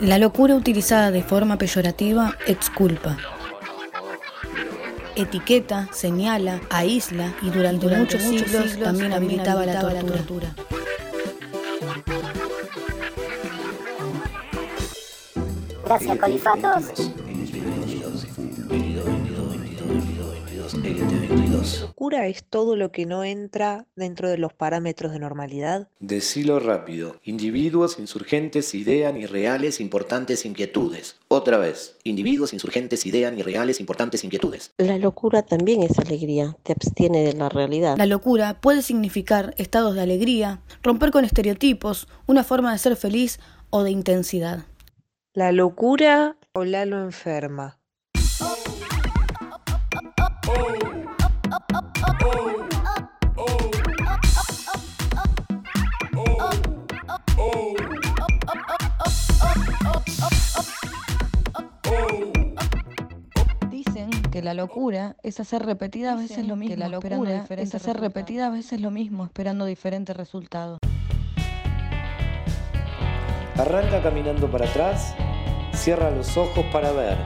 La locura utilizada de forma peyorativa exculpa. Etiqueta, señala, aísla y durante, muchos, siglos, también habilitaba, la tortura. Gracias, colifatos. ¿Locura es todo lo que no entra dentro de los parámetros de normalidad? Decilo rápido. Individuos insurgentes idean irreales importantes inquietudes. Otra vez. Individuos insurgentes idean irreales importantes inquietudes. La locura también es alegría, te abstiene de la realidad. La locura puede significar estados de alegría, romper con estereotipos, una forma de ser feliz o de intensidad. La locura o la lo enferma. Que la locura es hacer repetidas veces lo mismo, que la locura es hacer repetidas veces lo mismo, esperando diferentes resultados. Arranca caminando para atrás, cierra los ojos para ver.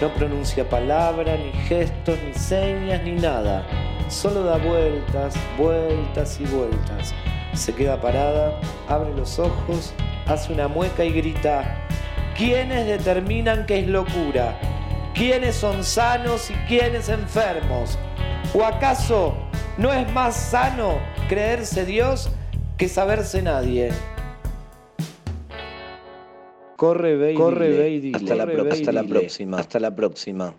No pronuncia palabra, ni gestos, ni señas, ni nada. Solo da vueltas, vueltas y vueltas. Se queda parada, abre los ojos, hace una mueca y grita, ¿quiénes determinan qué es locura? ¿Quiénes son sanos y quiénes enfermos? ¿O acaso no es más sano creerse Dios que saberse nadie? Corre, ve y Corre, dile. Hasta, la, hasta la próxima. Hasta la próxima.